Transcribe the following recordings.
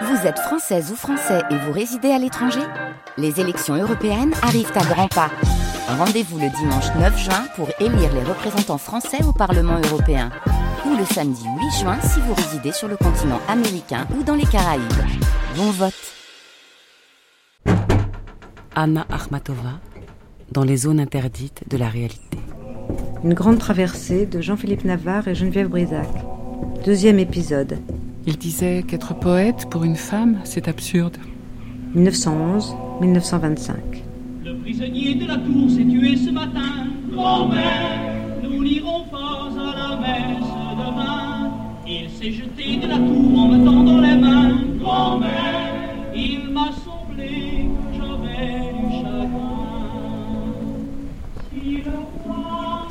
Vous êtes française ou français et vous résidez à l'étranger Les élections européennes arrivent à grands pas. Rendez-vous le dimanche 9 juin pour élire les représentants français au Parlement européen. Ou le samedi 8 juin si vous résidez sur le continent américain ou dans les Caraïbes. Bon vote Anna Akhmatova, dans les zones interdites de la réalité. Une grande traversée de Jean-Philippe Navarre et Geneviève Brisac. Deuxième épisode. Il disait qu'être poète pour une femme, c'est absurde. 1911-1925. Le prisonnier de la tour s'est tué ce matin. Grand-mère, nous n'irons pas à la messe demain. Il s'est jeté de la tour en me tendant les mains. Grand-mère,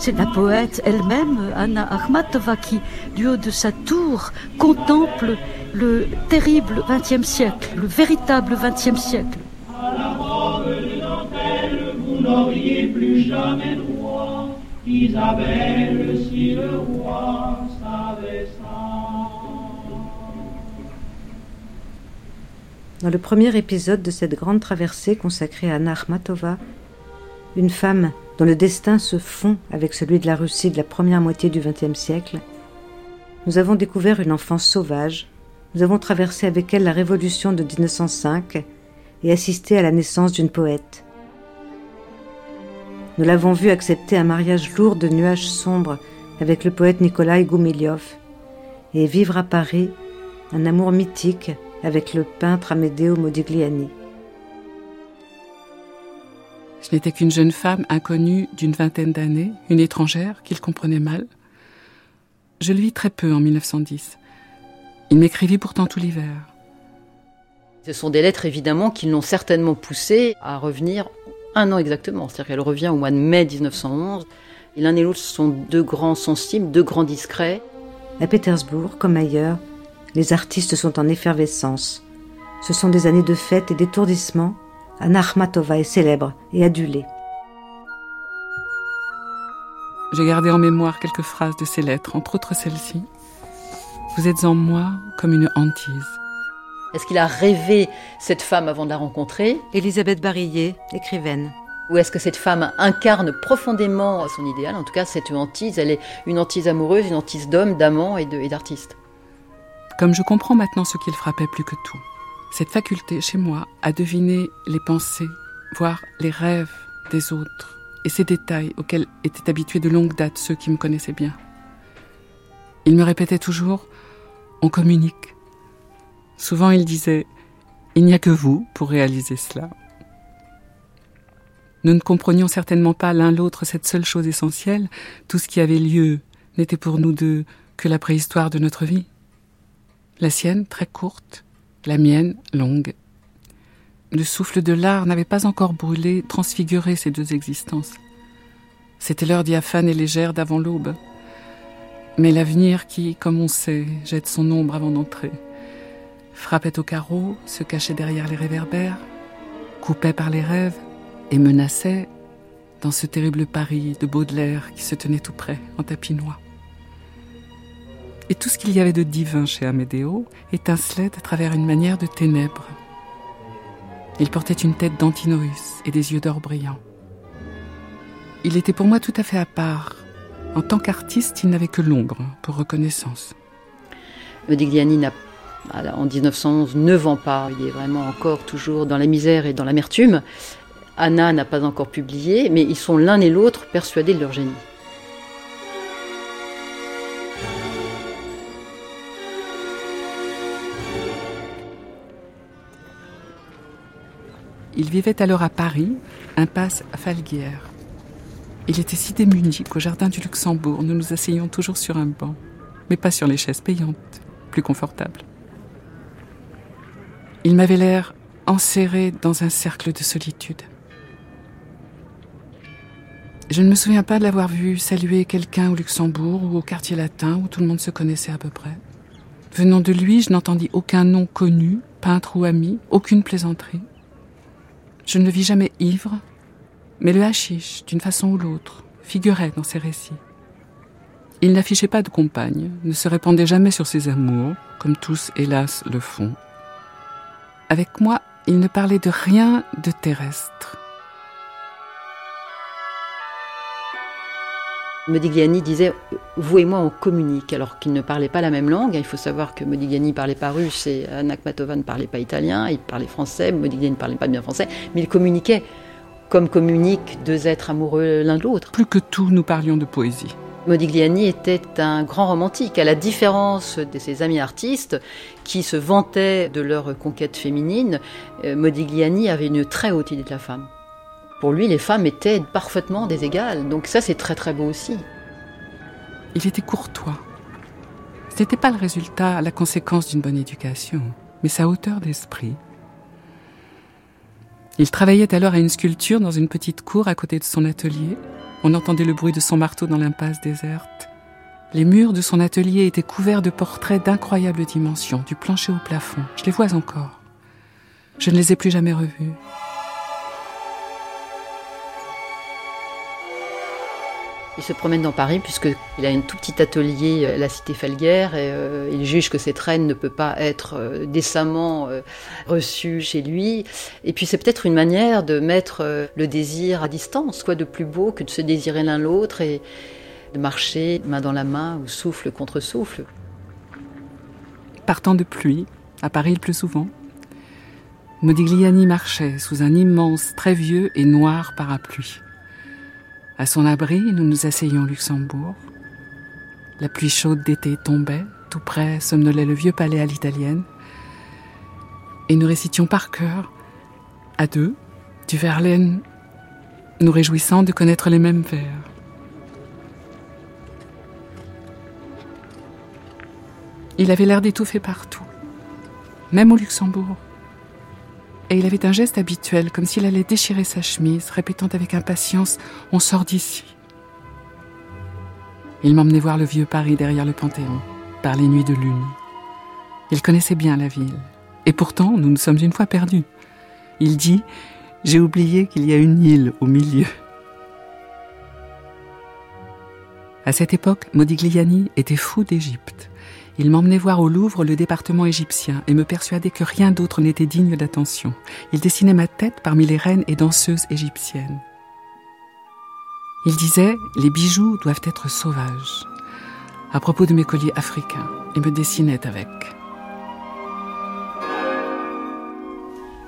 C'est la poète elle-même, Anna Akhmatova, qui, du haut de sa tour, contemple le terrible XXe siècle, le véritable XXe siècle. Dans le premier épisode de cette grande traversée consacrée à Anna Akhmatova, une femme dont le destin se fond avec celui de la Russie de la première moitié du XXe siècle, nous avons découvert une enfance sauvage, nous avons traversé avec elle la révolution de 1905 et assisté à la naissance d'une poète. Nous l'avons vue accepter un mariage lourd de nuages sombres avec le poète Nikolai Goumilyov et vivre à Paris un amour mythique avec le peintre Amedeo Modigliani. Je n'étais qu'une jeune femme inconnue d'une vingtaine d'années, une étrangère qu'il comprenait mal. Je le vis très peu en 1910. Il m'écrivit pourtant tout l'hiver. Ce sont des lettres évidemment qui l'ont certainement poussé à revenir un an exactement. C'est-à-dire qu'elle revient au mois de mai 1911. Et l'un et l'autre sont deux grands sensibles, deux grands discrets. À Pétersbourg, comme ailleurs, les artistes sont en effervescence. Ce sont des années de fête et d'étourdissement. Anna Akhmatova est célèbre et adulée. J'ai gardé en mémoire quelques phrases de ces lettres, entre autres celle-ci. Vous êtes en moi comme une hantise. Est-ce qu'il a rêvé cette femme avant de la rencontrer? Elisabeth Barillet, écrivaine. Ou est-ce que cette femme incarne profondément son idéal? En tout cas, cette hantise, elle est une hantise amoureuse, une hantise d'homme, d'amant et d'artiste. Comme je comprends maintenant ce qui le frappait plus que tout. Cette faculté chez moi à deviner les pensées, voire les rêves des autres, et ces détails auxquels étaient habitués de longue date ceux qui me connaissaient bien. Il me répétait toujours On communique. Souvent il disait Il n'y a que vous pour réaliser cela. Nous ne comprenions certainement pas l'un l'autre cette seule chose essentielle. Tout ce qui avait lieu n'était pour nous deux que la préhistoire de notre vie. La sienne, très courte, la mienne, longue. Le souffle de l'art n'avait pas encore brûlé, transfiguré ces deux existences. C'était l'heure diaphane et légère d'avant l'aube. Mais l'avenir qui, comme on sait, jette son ombre avant d'entrer, frappait au carreau, se cachait derrière les réverbères, coupait par les rêves et menaçait dans ce terrible Paris de Baudelaire qui se tenait tout près, en tapis noir. Et tout ce qu'il y avait de divin chez Amédéo étincelait à travers une manière de ténèbres. Il portait une tête d'Antinoïs et des yeux d'or brillants. Il était pour moi tout à fait à part. En tant qu'artiste, il n'avait que l'ombre pour reconnaissance. Modigliani n'a, en 1911, ne vend pas. Il est vraiment encore toujours dans la misère et dans l'amertume. Anna n'a pas encore publié, mais ils sont l'un et l'autre persuadés de leur génie. Il vivait alors à Paris, impasse Falguière. Il était si démuni qu'au jardin du Luxembourg, nous nous asseyions toujours sur un banc, mais pas sur les chaises payantes, plus confortables. Il m'avait l'air enserré dans un cercle de solitude. Je ne me souviens pas de l'avoir vu saluer quelqu'un au Luxembourg ou au quartier latin où tout le monde se connaissait à peu près. Venant de lui, je n'entendis aucun nom connu, peintre ou ami, aucune plaisanterie. Je ne le vis jamais ivre, mais le hashish, d'une façon ou l'autre, figurait dans ses récits. Il n'affichait pas de compagne, ne se répandait jamais sur ses amours, comme tous, hélas, le font. Avec moi, il ne parlait de rien de terrestre. Modigliani disait Vous et moi, on communique, alors qu'il ne parlait pas la même langue. Il faut savoir que Modigliani ne parlait pas russe et Anakmatova ne parlait pas italien. Il parlait français, Modigliani ne parlait pas bien français, mais il communiquait comme communiquent deux êtres amoureux l'un de l'autre. Plus que tout, nous parlions de poésie. Modigliani était un grand romantique, à la différence de ses amis artistes qui se vantaient de leur conquête féminine. Euh, Modigliani avait une très haute idée de la femme. Pour lui, les femmes étaient parfaitement des égales. Donc ça, c'est très très beau aussi. Il était courtois. Ce n'était pas le résultat, la conséquence d'une bonne éducation, mais sa hauteur d'esprit. Il travaillait alors à une sculpture dans une petite cour à côté de son atelier. On entendait le bruit de son marteau dans l'impasse déserte. Les murs de son atelier étaient couverts de portraits d'incroyables dimensions, du plancher au plafond. Je les vois encore. Je ne les ai plus jamais revus. Il se promène dans Paris puisqu'il a un tout petit atelier à la cité Felguère et euh, il juge que cette reine ne peut pas être euh, décemment euh, reçue chez lui. Et puis c'est peut-être une manière de mettre le désir à distance, quoi de plus beau que de se désirer l'un l'autre et de marcher main dans la main ou souffle contre souffle. Partant de pluie, à Paris le plus souvent, Modigliani marchait sous un immense, très vieux et noir parapluie. À son abri, nous nous asseyions au Luxembourg. La pluie chaude d'été tombait, tout près somnolait le vieux palais à l'italienne. Et nous récitions par cœur, à deux, du Verlaine, nous réjouissant de connaître les mêmes vers. Il avait l'air d'étouffer partout, même au Luxembourg et il avait un geste habituel, comme s'il allait déchirer sa chemise, répétant avec impatience On sort d'ici. Il m'emmenait voir le vieux Paris derrière le Panthéon, par les nuits de lune. Il connaissait bien la ville, et pourtant nous nous sommes une fois perdus. Il dit J'ai oublié qu'il y a une île au milieu. À cette époque, Modigliani était fou d'Égypte. Il m'emmenait voir au Louvre le département égyptien et me persuadait que rien d'autre n'était digne d'attention. Il dessinait ma tête parmi les reines et danseuses égyptiennes. Il disait Les bijoux doivent être sauvages. À propos de mes colliers africains, il me dessinait avec.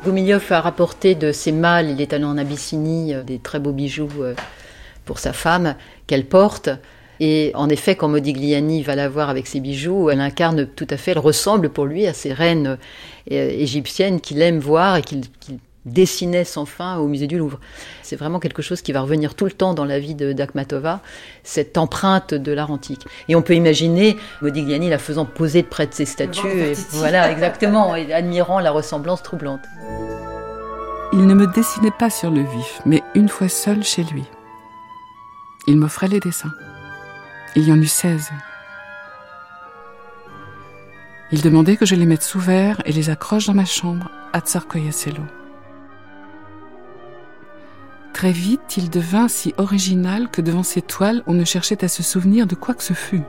Goumilov a rapporté de ses mâles, il est allé en Abyssinie, euh, des très beaux bijoux euh, pour sa femme qu'elle porte. Et en effet, quand Modigliani va la voir avec ses bijoux, elle incarne tout à fait, elle ressemble pour lui à ces reines euh, égyptiennes qu'il aime voir et qu'il dessinait sans fin au musée du Louvre. C'est vraiment quelque chose qui va revenir tout le temps dans la vie d'Akhmatova, cette empreinte de l'art antique. Et on peut imaginer Modigliani la faisant poser près de ses statues, et voilà, exactement, et admirant la ressemblance troublante. Il ne me dessinait pas sur le vif, mais une fois seul chez lui. Il m'offrait les dessins. Il y en eut seize. Il demandait que je les mette sous verre et les accroche dans ma chambre à Tsarkoyaselo. Très vite, il devint si original que devant ces toiles, on ne cherchait à se souvenir de quoi que ce fût.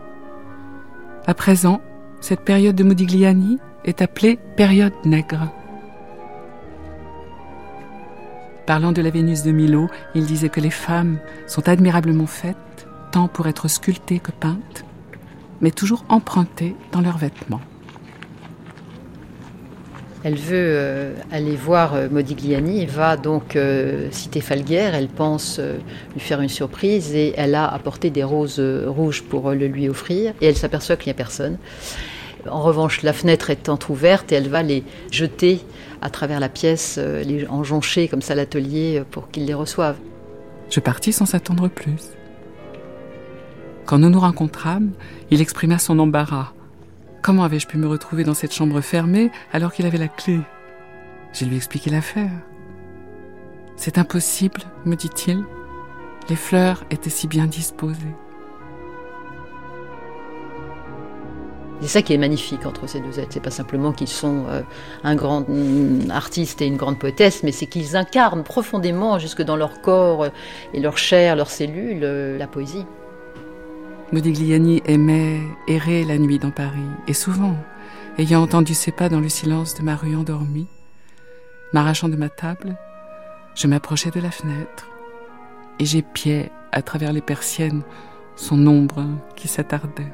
À présent, cette période de Modigliani est appelée période nègre. Parlant de la Vénus de Milo, il disait que les femmes sont admirablement faites tant pour être sculptées que peintes, mais toujours empruntées dans leurs vêtements. Elle veut euh, aller voir euh, Modigliani va donc euh, citer Falguère. Elle pense lui faire une surprise et elle a apporté des roses rouges pour le lui offrir. Et elle s'aperçoit qu'il n'y a personne. En revanche, la fenêtre est entr'ouverte et elle va les jeter à travers la pièce, les enjoncher comme ça l'atelier pour qu'il les reçoive. Je partis sans s'attendre plus. Quand nous nous rencontrâmes, il exprima son embarras. Comment avais-je pu me retrouver dans cette chambre fermée alors qu'il avait la clé? J'ai lui expliqué l'affaire. C'est impossible, me dit-il. Les fleurs étaient si bien disposées. C'est ça qui est magnifique entre ces deux êtres. C'est pas simplement qu'ils sont euh, un grand mm, artiste et une grande poétesse, mais c'est qu'ils incarnent profondément, jusque dans leur corps et leur chair, leurs cellules, euh, la poésie. Modigliani aimait errer la nuit dans Paris, et souvent, ayant entendu ses pas dans le silence de ma rue endormie, M'arrachant de ma table, je m'approchai de la fenêtre et j'épiais à travers les persiennes son ombre qui s'attardait.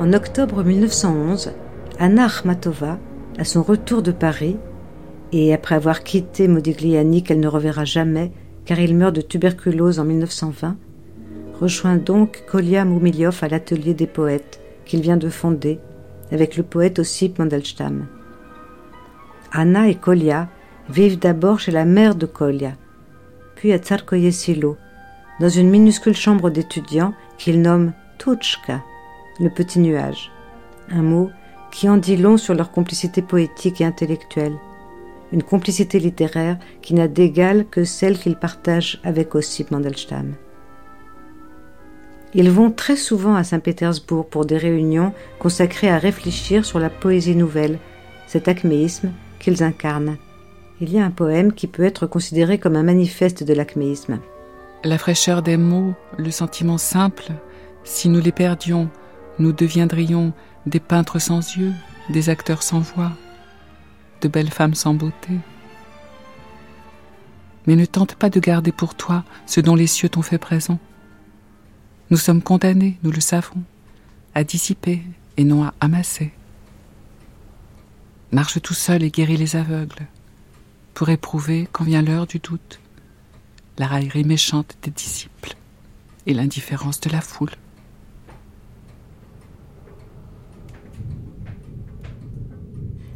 En octobre 1911, Anna Akhmatova, à son retour de Paris, et après avoir quitté Modigliani qu'elle ne reverra jamais, car il meurt de tuberculose en 1920, rejoint donc Kolya Moumiliov à l'atelier des poètes qu'il vient de fonder avec le poète Ossip Mandelstam. Anna et Kolya vivent d'abord chez la mère de Kolya, puis à Tsarkoye Silo, dans une minuscule chambre d'étudiants qu'il nomme Tuchka, le petit nuage, un mot qui en dit long sur leur complicité poétique et intellectuelle, une complicité littéraire qui n'a d'égal que celle qu'ils partagent avec Ossip Mandelstam. Ils vont très souvent à Saint-Pétersbourg pour des réunions consacrées à réfléchir sur la poésie nouvelle, cet acméisme qu'ils incarnent. Il y a un poème qui peut être considéré comme un manifeste de l'acméisme. La fraîcheur des mots, le sentiment simple, si nous les perdions, nous deviendrions des peintres sans yeux, des acteurs sans voix, de belles femmes sans beauté. Mais ne tente pas de garder pour toi ce dont les cieux t'ont fait présent. Nous sommes condamnés, nous le savons, à dissiper et non à amasser. Marche tout seul et guéris les aveugles, pour éprouver, quand vient l'heure du doute, la raillerie méchante des disciples et l'indifférence de la foule.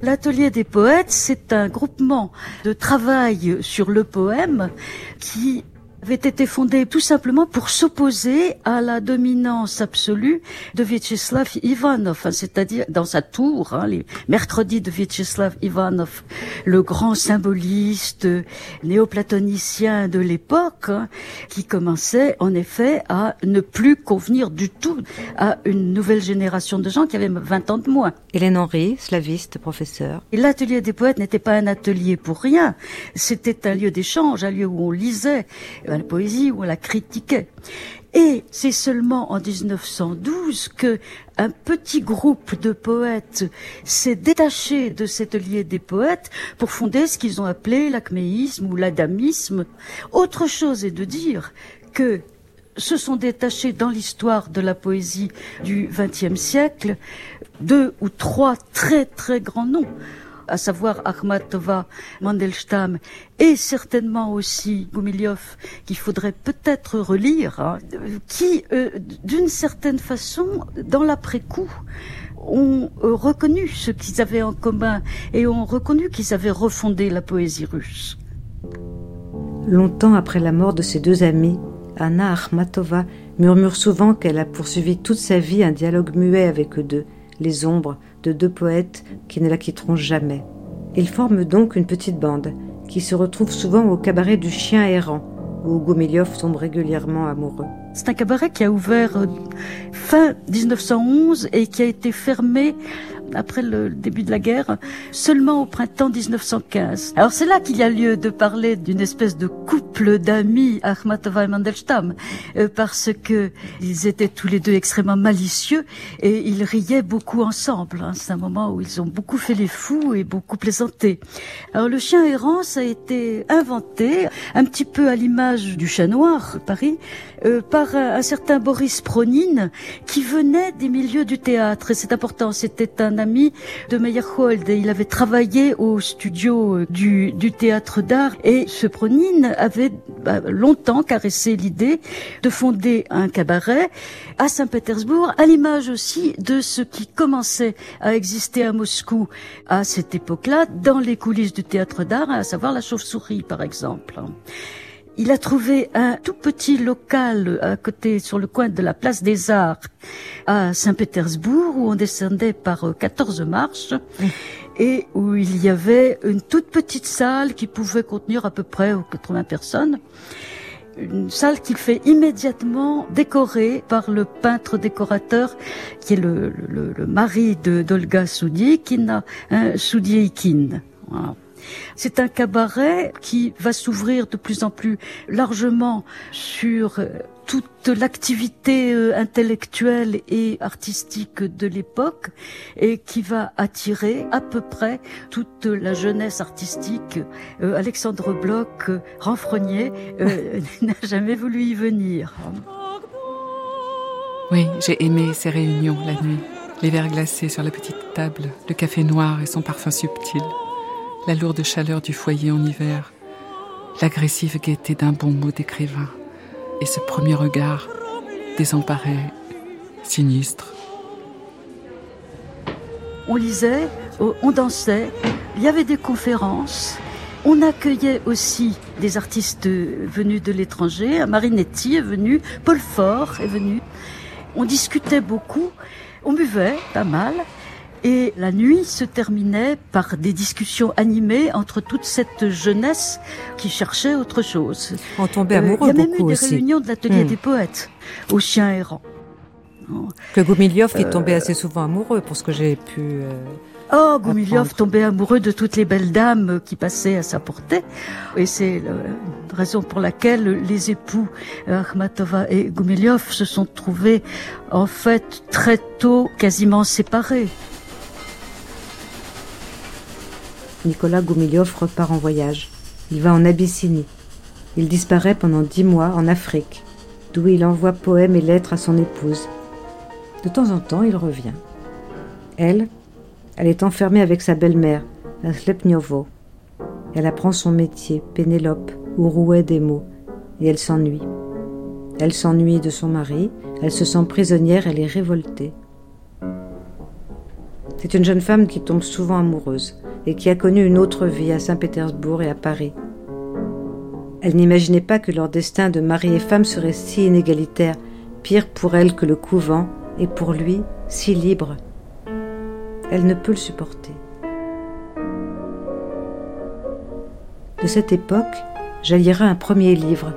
L'atelier des poètes, c'est un groupement de travail sur le poème qui avait été fondé tout simplement pour s'opposer à la dominance absolue de Vyacheslav Ivanov, hein, c'est-à-dire dans sa tour, hein, les mercredis de Vyacheslav Ivanov, le grand symboliste néoplatonicien de l'époque, hein, qui commençait en effet à ne plus convenir du tout à une nouvelle génération de gens qui avaient 20 ans de moins. Hélène Henry, slaviste, professeur. L'atelier des poètes n'était pas un atelier pour rien, c'était un lieu d'échange, un lieu où on lisait, la poésie où on la critiquait. Et c'est seulement en 1912 que un petit groupe de poètes s'est détaché de cet atelier des poètes pour fonder ce qu'ils ont appelé l'acméisme ou l'adamisme. Autre chose est de dire que se sont détachés dans l'histoire de la poésie du XXe siècle deux ou trois très très grands noms à savoir Akhmatova, Mandelstam et certainement aussi Gumiliov, qu'il faudrait peut-être relire, hein, qui, euh, d'une certaine façon, dans l'après-coup, ont euh, reconnu ce qu'ils avaient en commun et ont reconnu qu'ils avaient refondé la poésie russe. Longtemps après la mort de ses deux amis, Anna Akhmatova murmure souvent qu'elle a poursuivi toute sa vie un dialogue muet avec eux deux, les ombres de deux poètes qui ne la quitteront jamais. Ils forment donc une petite bande qui se retrouve souvent au cabaret du chien errant, où Gomiliov tombe régulièrement amoureux. C'est un cabaret qui a ouvert euh, fin 1911 et qui a été fermé après le début de la guerre, seulement au printemps 1915. Alors c'est là qu'il y a lieu de parler d'une espèce de d'amis, Akhmatova et Mandelstam, euh, parce que ils étaient tous les deux extrêmement malicieux et ils riaient beaucoup ensemble. Hein. C'est un moment où ils ont beaucoup fait les fous et beaucoup plaisanté. Alors le chien errant, ça a été inventé un petit peu à l'image du chat noir, Paris, euh, par un, certain Boris Pronin qui venait des milieux du théâtre. C'est important, c'était un ami de Meyerhold et il avait travaillé au studio euh, du, du théâtre d'art. Et ce Pronin avait bah, longtemps caressé l'idée de fonder un cabaret à Saint-Pétersbourg, à l'image aussi de ce qui commençait à exister à Moscou à cette époque-là, dans les coulisses du théâtre d'art, à savoir la chauve-souris par exemple. Il a trouvé un tout petit local à côté, sur le coin de la place des Arts, à Saint-Pétersbourg, où on descendait par 14 marches, et où il y avait une toute petite salle qui pouvait contenir à peu près 80 personnes. Une salle qu'il fait immédiatement décorer par le peintre décorateur, qui est le, le, le mari de d'Olga Soudiekina, hein, Soudiekine. Voilà. C'est un cabaret qui va s'ouvrir de plus en plus largement sur euh, toute l'activité euh, intellectuelle et artistique de l'époque et qui va attirer à peu près toute la jeunesse artistique. Euh, Alexandre Bloch, renfrogné, n'a jamais voulu y venir. Oui, j'ai aimé ces réunions la nuit. Les verres glacés sur la petite table, le café noir et son parfum subtil, la lourde chaleur du foyer en hiver, l'agressive gaieté d'un bon mot d'écrivain et ce premier regard désemparé, sinistre. On lisait, on dansait, il y avait des conférences. On accueillait aussi des artistes venus de l'étranger. Marinetti est venu, Paul Fort est venu. On discutait beaucoup, on buvait pas mal. Et la nuit se terminait par des discussions animées entre toute cette jeunesse qui cherchait autre chose. On tombait amoureux euh, Il y a même eu des réunions de l'atelier Hmm. des poètes aux chiens errants. Que Goumiliov qui Euh, tombait assez souvent amoureux, pour ce que j'ai pu. euh, Oh, Goumiliov tombait amoureux de toutes les belles dames qui passaient à sa portée. Et c'est la raison pour laquelle les époux euh, Akhmatova et Goumiliov se sont trouvés, en fait, très tôt, quasiment séparés. Nicolas Goumiliov repart en voyage. Il va en Abyssinie. Il disparaît pendant dix mois en Afrique, d'où il envoie poèmes et lettres à son épouse. De temps en temps, il revient. Elle, elle est enfermée avec sa belle-mère, à Slepniovo. Elle apprend son métier, Pénélope, ou rouet des mots, et elle s'ennuie. Elle s'ennuie de son mari, elle se sent prisonnière, elle est révoltée. C'est une jeune femme qui tombe souvent amoureuse et qui a connu une autre vie à Saint-Pétersbourg et à Paris. Elle n'imaginait pas que leur destin de mari et femme serait si inégalitaire, pire pour elle que le couvent, et pour lui si libre. Elle ne peut le supporter. De cette époque jaillira un premier livre,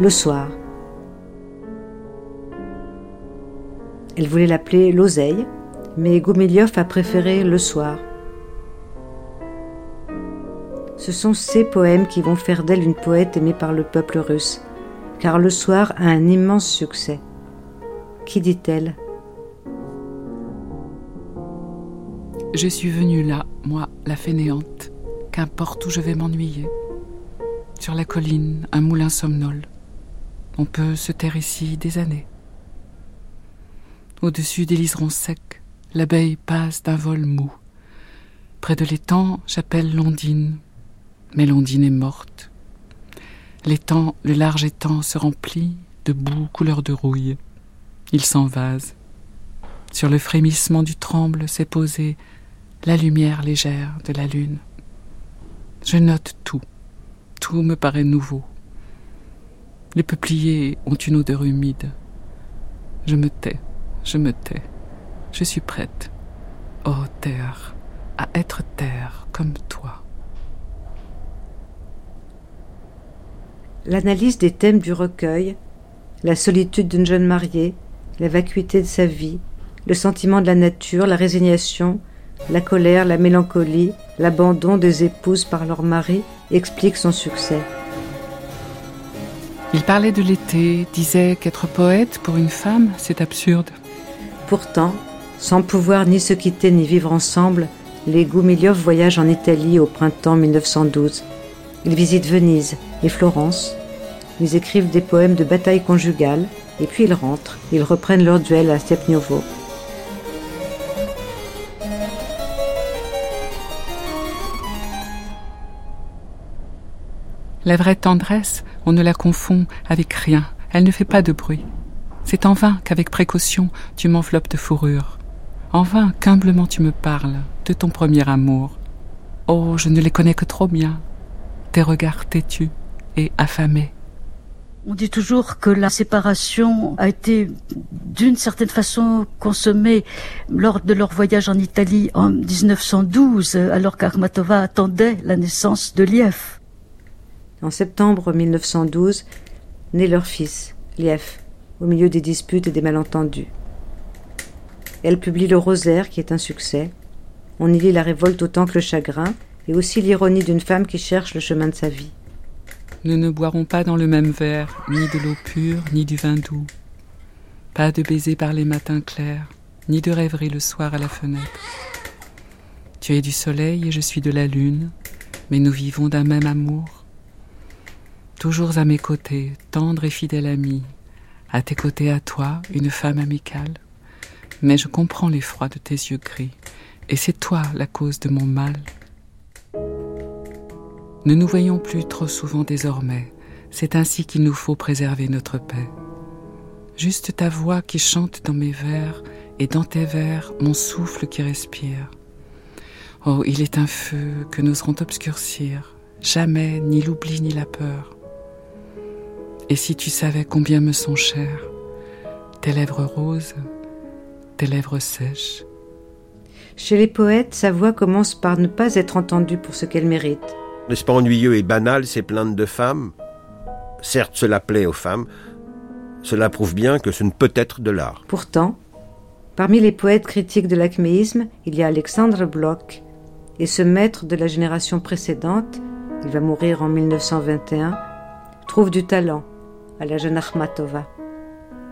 Le soir. Elle voulait l'appeler L'oseille, mais Goumiliov a préféré Le soir. Ce sont ces poèmes qui vont faire d'elle une poète aimée par le peuple russe, car Le soir a un immense succès. Qui dit-elle? Je suis venue là, moi, la fainéante, qu'importe où je vais m'ennuyer. Sur la colline, un moulin somnole. On peut se taire ici des années. Au-dessus des liserons secs, l'abeille passe d'un vol mou. Près de l'étang, j'appelle Londine, mais Londine est morte. L'étang, le large étang se remplit de boue couleur de rouille. Il s'envase. Sur le frémissement du tremble s'est posée la lumière légère de la lune. Je note tout. Tout me paraît nouveau. Les peupliers ont une odeur humide. Je me tais, je me tais. Je suis prête, ô terre, à être terre comme toi. L'analyse des thèmes du recueil, la solitude d'une jeune mariée, la vacuité de sa vie, le sentiment de la nature, la résignation, la colère, la mélancolie, l'abandon des épouses par leur mari expliquent son succès. Il parlait de l'été, disait qu'être poète pour une femme, c'est absurde. Pourtant, sans pouvoir ni se quitter ni vivre ensemble, les Goumiliov voyagent en Italie au printemps 1912. Ils visitent Venise et Florence. Ils écrivent des poèmes de bataille conjugale et puis ils rentrent. Ils reprennent leur duel à Stepniovo. La vraie tendresse, on ne la confond avec rien. Elle ne fait pas de bruit. C'est en vain qu'avec précaution tu m'enveloppes de fourrure. En vain qu'humblement tu me parles de ton premier amour. Oh, je ne les connais que trop bien. Tes regards têtus et affamés. On dit toujours que la séparation a été d'une certaine façon consommée lors de leur voyage en Italie en 1912, alors qu'Akhmatova attendait la naissance de Liev. En septembre 1912, naît leur fils, Liev, au milieu des disputes et des malentendus. Elle publie Le Rosaire, qui est un succès. On y lit la révolte autant que le chagrin. et aussi l'ironie d'une femme qui cherche le chemin de sa vie. Nous ne boirons pas dans le même verre, ni de l'eau pure, ni du vin doux. Pas de baisers par les matins clairs, ni de rêverie le soir à la fenêtre. Tu es du soleil et je suis de la lune, mais nous vivons d'un même amour. Toujours à mes côtés, tendre et fidèle amie, à tes côtés à toi, une femme amicale. Mais je comprends l'effroi de tes yeux gris, et c'est toi la cause de mon mal. Ne nous voyons plus trop souvent désormais, c'est ainsi qu'il nous faut préserver notre paix. Juste ta voix qui chante dans mes vers, et dans tes vers mon souffle qui respire. Oh, il est un feu que n'oseront obscurcir, jamais ni l'oubli ni la peur. Et si tu savais combien me sont chères tes lèvres roses, tes lèvres sèches. Chez les poètes, sa voix commence par ne pas être entendue pour ce qu'elle mérite. N'est-ce pas ennuyeux et banal ces plaintes de femmes? Certes, cela plaît aux femmes, cela prouve bien que ce ne peut être de l'art. Pourtant, parmi les poètes critiques de l'acméisme, il y a Alexandre Bloch, et ce maître de la génération précédente, il va mourir en 1921, trouve du talent à la jeune Akhmatova.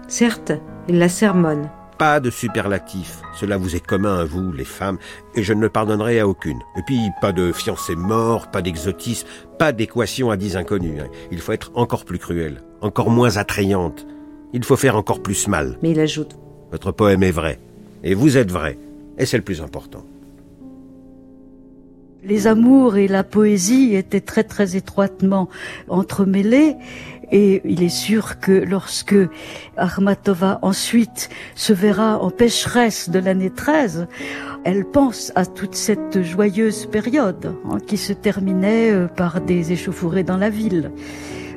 Certes, il la sermonne. Pas de superlatif, cela vous est commun à vous, les femmes, et je ne le pardonnerai à aucune. Et puis, pas de fiancé mort, pas d'exotisme, pas d'équation à dix inconnus. Hein. Il faut être encore plus cruel, encore moins attrayante. Il faut faire encore plus mal. Mais il ajoute Votre poème est vrai, et vous êtes vrai, et c'est le plus important. Les amours et la poésie étaient très très étroitement entremêlés et il est sûr que lorsque Armatova ensuite se verra en pécheresse de l'année 13, elle pense à toute cette joyeuse période hein, qui se terminait euh, par des échauffourées dans la ville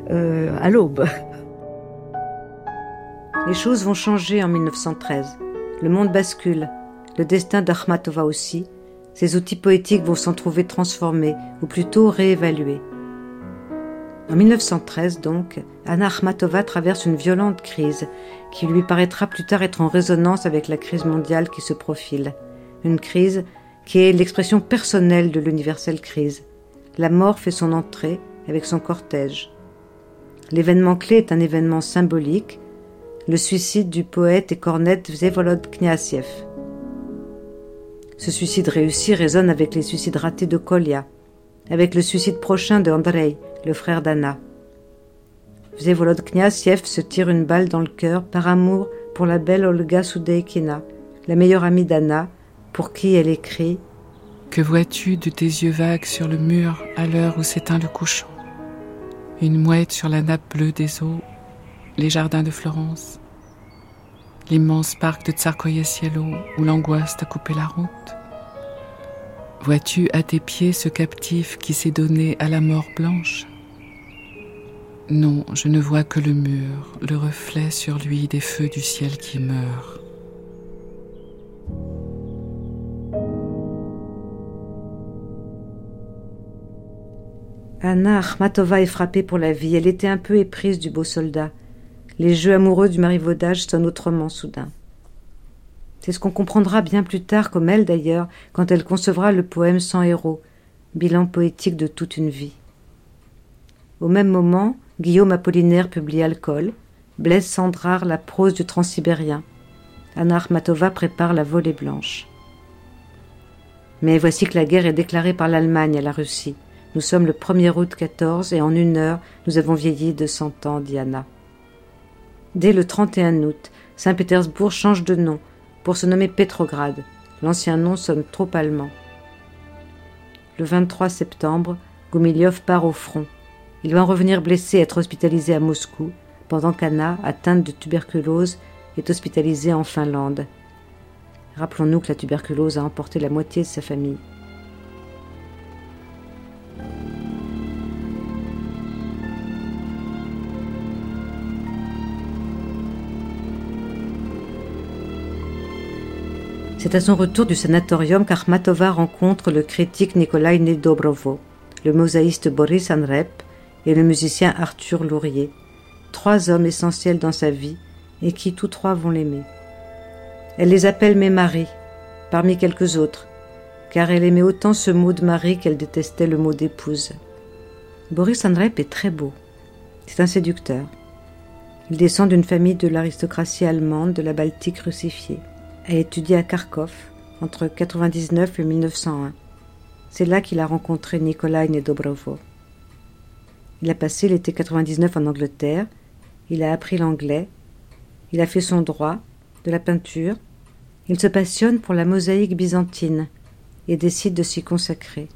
euh, à l'aube. Les choses vont changer en 1913. Le monde bascule, le destin d'Armatova aussi, ces outils poétiques vont s'en trouver transformés, ou plutôt réévalués. En 1913, donc, Anna Akhmatova traverse une violente crise qui lui paraîtra plus tard être en résonance avec la crise mondiale qui se profile. Une crise qui est l'expression personnelle de l'universelle crise. La mort fait son entrée avec son cortège. L'événement clé est un événement symbolique, le suicide du poète et cornette Vsevolod Kniasiev. Ce suicide réussi résonne avec les suicides ratés de Kolya, avec le suicide prochain de Andrei, le frère d'Anna. Vsevolod Kniasiev se tire une balle dans le cœur par amour pour la belle Olga Soudeikina, la meilleure amie d'Anna, pour qui elle écrit Que vois-tu de tes yeux vagues sur le mur à l'heure où s'éteint le couchant? Une mouette sur la nappe bleue des eaux, les jardins de Florence, l'immense parc de Tsarkoye-Cielo où l'angoisse t'a coupé la route? Vois-tu à tes pieds ce captif qui s'est donné à la mort blanche? Non, je ne vois que le mur, le reflet sur lui des feux du ciel qui meurent. Anna Akhmatova est frappée pour la vie. Elle était un peu éprise du beau soldat. Les jeux amoureux du marivaudage sonnent autrement soudain. C'est ce qu'on comprendra bien plus tard, comme elle d'ailleurs, quand elle concevra le poème Sans héros, bilan poétique de toute une vie. Au même moment, Guillaume Apollinaire publie Alcool, Blaise Sandrard la prose du transsibérien. Anna Akhmatova prépare la volée blanche. Mais voici que la guerre est déclarée par l'Allemagne à la Russie. Nous sommes le 1er août 14 et en une heure, nous avons vieilli de cent ans, Diana. Dès le 31 août, Saint-Pétersbourg change de nom pour se nommer Pétrograd. L'ancien nom sonne trop allemand. Le 23 septembre, Goumilyov part au front. Il va en revenir blessé et être hospitalisé à Moscou, pendant qu'Anna, atteinte de tuberculose, est hospitalisée en Finlande. Rappelons-nous que la tuberculose a emporté la moitié de sa famille. C'est à son retour du sanatorium qu'Armatova rencontre le critique Nikolai Nedobrovo, le mosaïste Boris Anrep et le musicien Arthur Lourier, trois hommes essentiels dans sa vie et qui tous trois vont l'aimer. Elle les appelle mes maris, parmi quelques autres, car elle aimait autant ce mot de mari qu'elle détestait le mot d'épouse. Boris Andrep est très beau. C'est un séducteur. Il descend d'une famille de l'aristocratie allemande de la Baltique russifiée. A étudié à Kharkov entre 1999 et 1901. C'est là qu'il a rencontré Nikolai Nedobrovo. Il a passé l'été 99 en Angleterre. Il a appris l'anglais. Il a fait son droit, de la peinture. Il se passionne pour la mosaïque byzantine et décide de s'y consacrer.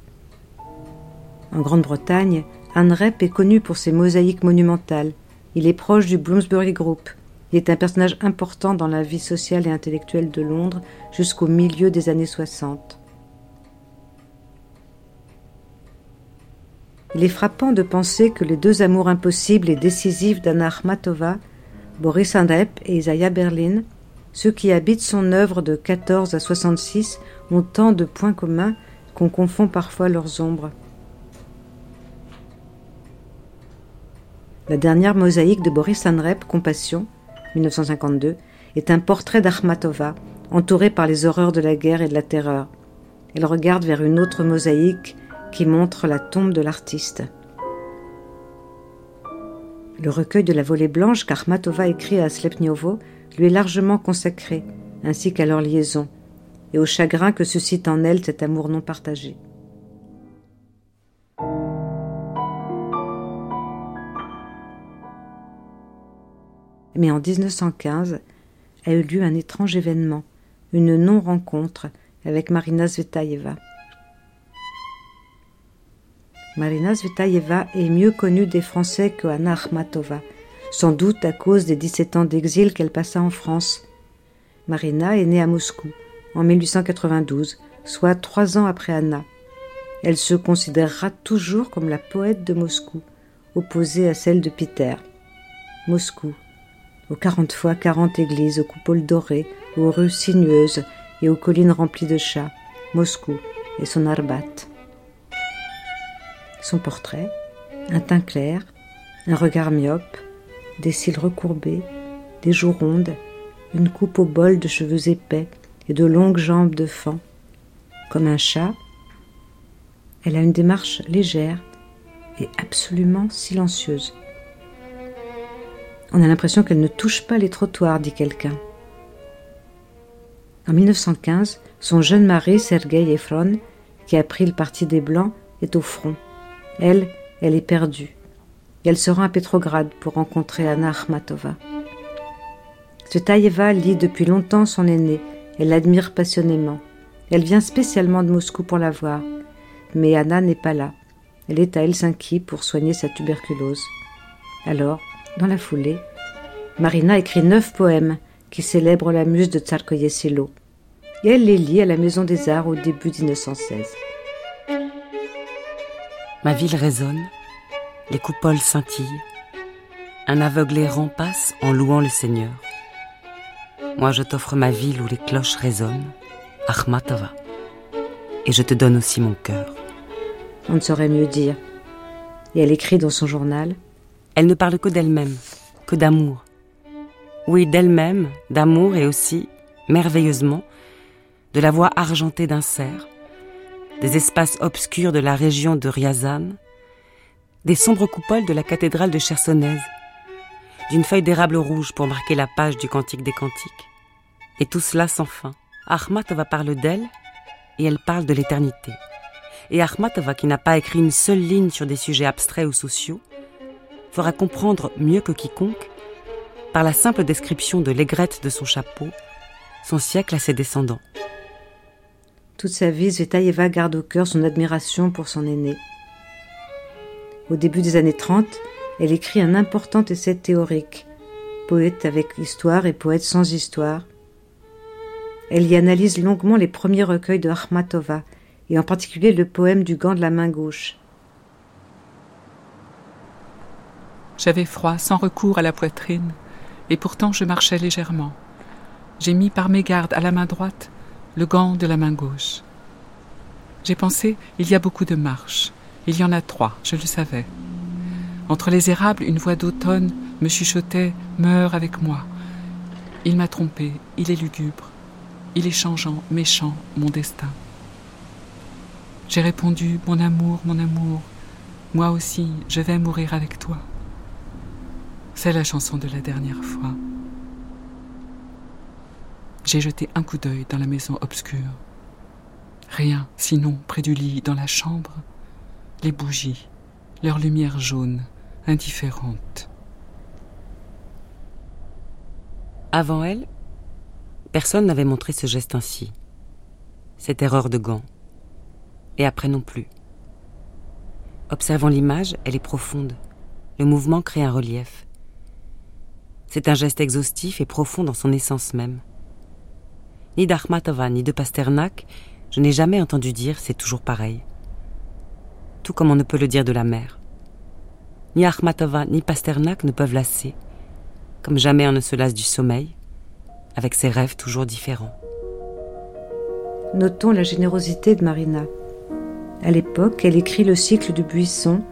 En Grande-Bretagne, Anne est connu pour ses mosaïques monumentales. Il est proche du Bloomsbury Group. Il est un personnage important dans la vie sociale et intellectuelle de Londres jusqu'au milieu des années 60. Il est frappant de penser que les deux amours impossibles et décisifs d'Anna Akhmatova, Boris Andrep et Isaiah Berlin, ceux qui habitent son œuvre de 14 à 66, ont tant de points communs qu'on confond parfois leurs ombres. La dernière mosaïque de Boris Andrep, Compassion, 1952, est un portrait d'Akhmatova, entouré par les horreurs de la guerre et de la terreur. Elle regarde vers une autre mosaïque qui montre la tombe de l'artiste. Le recueil de la volée blanche qu'Akhmatova écrit à Slepniovo lui est largement consacré, ainsi qu'à leur liaison, et au chagrin que suscite en elle cet amour non partagé. Mais en 1915 a eu lieu un étrange événement, une non-rencontre avec Marina Zvetaeva. Marina Zvetaeva est mieux connue des Français que Anna Akhmatova, sans doute à cause des 17 ans d'exil qu'elle passa en France. Marina est née à Moscou en 1892, soit trois ans après Anna. Elle se considérera toujours comme la poète de Moscou, opposée à celle de Peter. Moscou, aux quarante fois quarante églises aux coupoles dorées, aux rues sinueuses et aux collines remplies de chats, Moscou et son Arbat. Son portrait, un teint clair, un regard myope, des cils recourbés, des joues rondes, une coupe au bol de cheveux épais et de longues jambes de fan. Comme un chat, elle a une démarche légère et absolument silencieuse. On a l'impression qu'elle ne touche pas les trottoirs, dit quelqu'un. En 1915, son jeune mari, Sergei Efron, qui a pris le parti des Blancs, est au front. Elle, elle est perdue. elle se rend à Petrograd pour rencontrer Anna Akhmatova. Svetaeva lit depuis longtemps son aîné. Elle l'admire passionnément. Elle vient spécialement de Moscou pour la voir. Mais Anna n'est pas là. Elle est à Helsinki pour soigner sa tuberculose. Alors, dans la foulée, Marina écrit neuf poèmes qui célèbrent la muse de Tsarkoye-Selo. Et elle les lit à la Maison des Arts au début 1916. Ma ville résonne, les coupoles scintillent. Un aveugle errant passe en louant le Seigneur. Moi, je t'offre ma ville où les cloches résonnent, Akhmatova. Et je te donne aussi mon cœur. On ne saurait mieux dire. Et elle écrit dans son journal Elle ne parle que d'elle-même, que d'amour. Oui, d'elle-même, d'amour et aussi, merveilleusement, de la voix argentée d'un cerf, des espaces obscurs de la région de Ryazan, des sombres coupoles de la cathédrale de Chersonèse, d'une feuille d'érable rouge pour marquer la page du Cantique des Cantiques. Et tout cela sans fin. Akhmatova parle d'elle et elle parle de l'éternité. Et Akhmatova, qui n'a pas écrit une seule ligne sur des sujets abstraits ou sociaux, fera comprendre mieux que quiconque, par la simple description de l'aigrette de son chapeau, son siècle à ses descendants. Toute sa vie, Zvetaeva garde au cœur son admiration pour son aîné. Au début des années 30, elle écrit un important essai théorique, poète avec histoire et poète sans histoire. Elle y analyse longuement les premiers recueils de Akhmatova, et en particulier le poème du gant de la main gauche. J'avais froid, sans recours à la poitrine, et pourtant je marchais légèrement. J'ai mis par mégarde à la main droite le gant de la main gauche. J'ai pensé, il y a beaucoup de marches. Il y en a trois, je le savais. Entre les érables, une voix d'automne me chuchotait Meurs avec moi. Il m'a trompé, il est lugubre, il est changeant, méchant, mon destin. J'ai répondu Mon amour, mon amour, moi aussi, je vais mourir avec toi. C'est la chanson de la dernière fois. J'ai jeté un coup d'œil dans la maison obscure. Rien, sinon, près du lit, dans la chambre, les bougies, leur lumière jaune, indifférente. Avant elle, personne n'avait montré ce geste ainsi. Cette erreur de gant. Et après non plus. Observant l'image, elle est profonde. Le mouvement crée un relief. C'est un geste exhaustif et profond dans son essence même. Ni d'Akhmatova ni de Pasternak, je n'ai jamais entendu dire c'est toujours pareil. Tout comme on ne peut le dire de la mer. Ni Akhmatova ni Pasternak ne peuvent lasser, comme jamais on ne se lasse du sommeil, avec ses rêves toujours différents. Notons la générosité de Marina. À l'époque, elle écrit le cycle du buisson,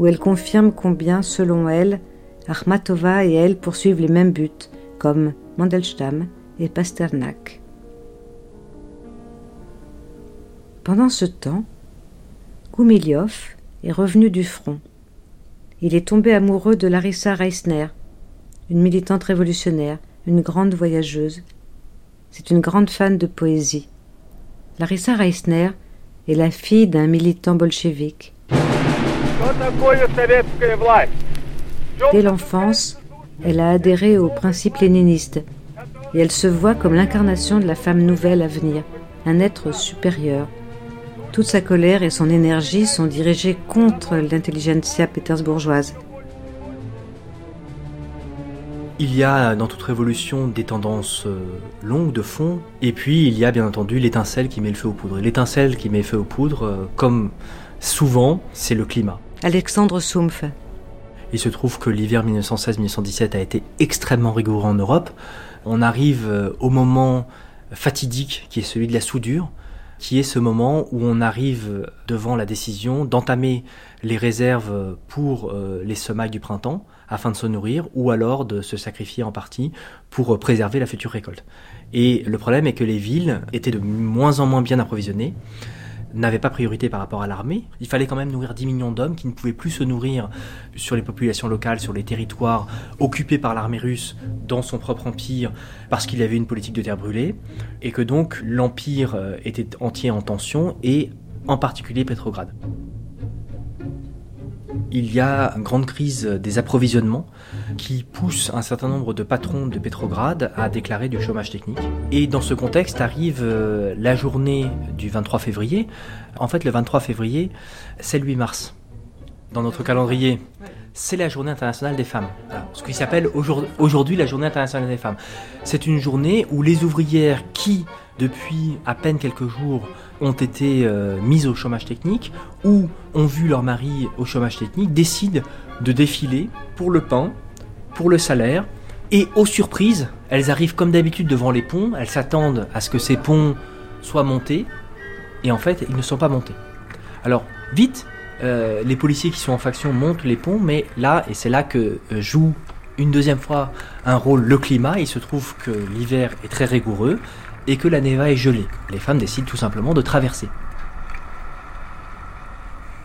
où elle confirme combien, selon elle, Akhmatova et elle poursuivent les mêmes buts, comme Mandelstam et Pasternak. Pendant ce temps, Goumilyov est revenu du front. Il est tombé amoureux de Larissa Reisner, une militante révolutionnaire, une grande voyageuse. C'est une grande fan de poésie. Larissa Reisner est la fille d'un militant bolchevique. Dès l'enfance, elle a adhéré aux principes léninistes et elle se voit comme l'incarnation de la femme nouvelle à venir, un être supérieur. Toute sa colère et son énergie sont dirigées contre l'intelligentsia pétersbourgeoise. Il y a dans toute révolution des tendances euh, longues de fond, et puis il y a bien entendu l'étincelle qui met le feu aux poudres. L'étincelle qui met le feu aux poudres, euh, comme souvent, c'est le climat. Alexandre Soumpf. Il se trouve que l'hiver 1916-1917 a été extrêmement rigoureux en Europe. On arrive euh, au moment fatidique qui est celui de la soudure, qui est ce moment où on arrive devant la décision d'entamer les réserves pour les semailles du printemps afin de se nourrir ou alors de se sacrifier en partie pour préserver la future récolte. Et le problème est que les villes étaient de moins en moins bien approvisionnées n'avaient pas priorité par rapport à l'armée. Il fallait quand même nourrir 10 millions d'hommes qui ne pouvaient plus se nourrir sur les populations locales, sur les territoires occupés par l'armée russe dans son propre empire parce qu'il avait une politique de terre brûlée et que donc l'empire euh, était entier en tension et en particulier Petrograd il y a une grande crise des approvisionnements qui pousse un certain nombre de patrons de Petrograd à déclarer du chômage technique. Et dans ce contexte arrive euh, la journée du 23 février. En fait, le 23 février, c'est le 8 mars. Dans notre calendrier, c'est la journée internationale des femmes. ce qui s'appelle aujourd'hui la journée internationale des femmes. C'est une journée où les ouvrières qui, depuis à peine quelques jours, ont été euh, mises au chômage technique ou ont vu leur mari au chômage technique décident de défiler pour le pain, pour le salaire. Et aux surprises, elles arrivent comme d'habitude devant les ponts, elles s'attendent à ce que ces ponts soient montés. Et en fait ils ne sont pas montés. Alors vite, euh, les policiers qui sont en faction montent les ponts, mais là, et c'est là que euh, joue une deuxième fois un rôle le climat, il se trouve que l'hiver est très rigoureux et que la neva est gelée. Les femmes décident tout simplement de traverser.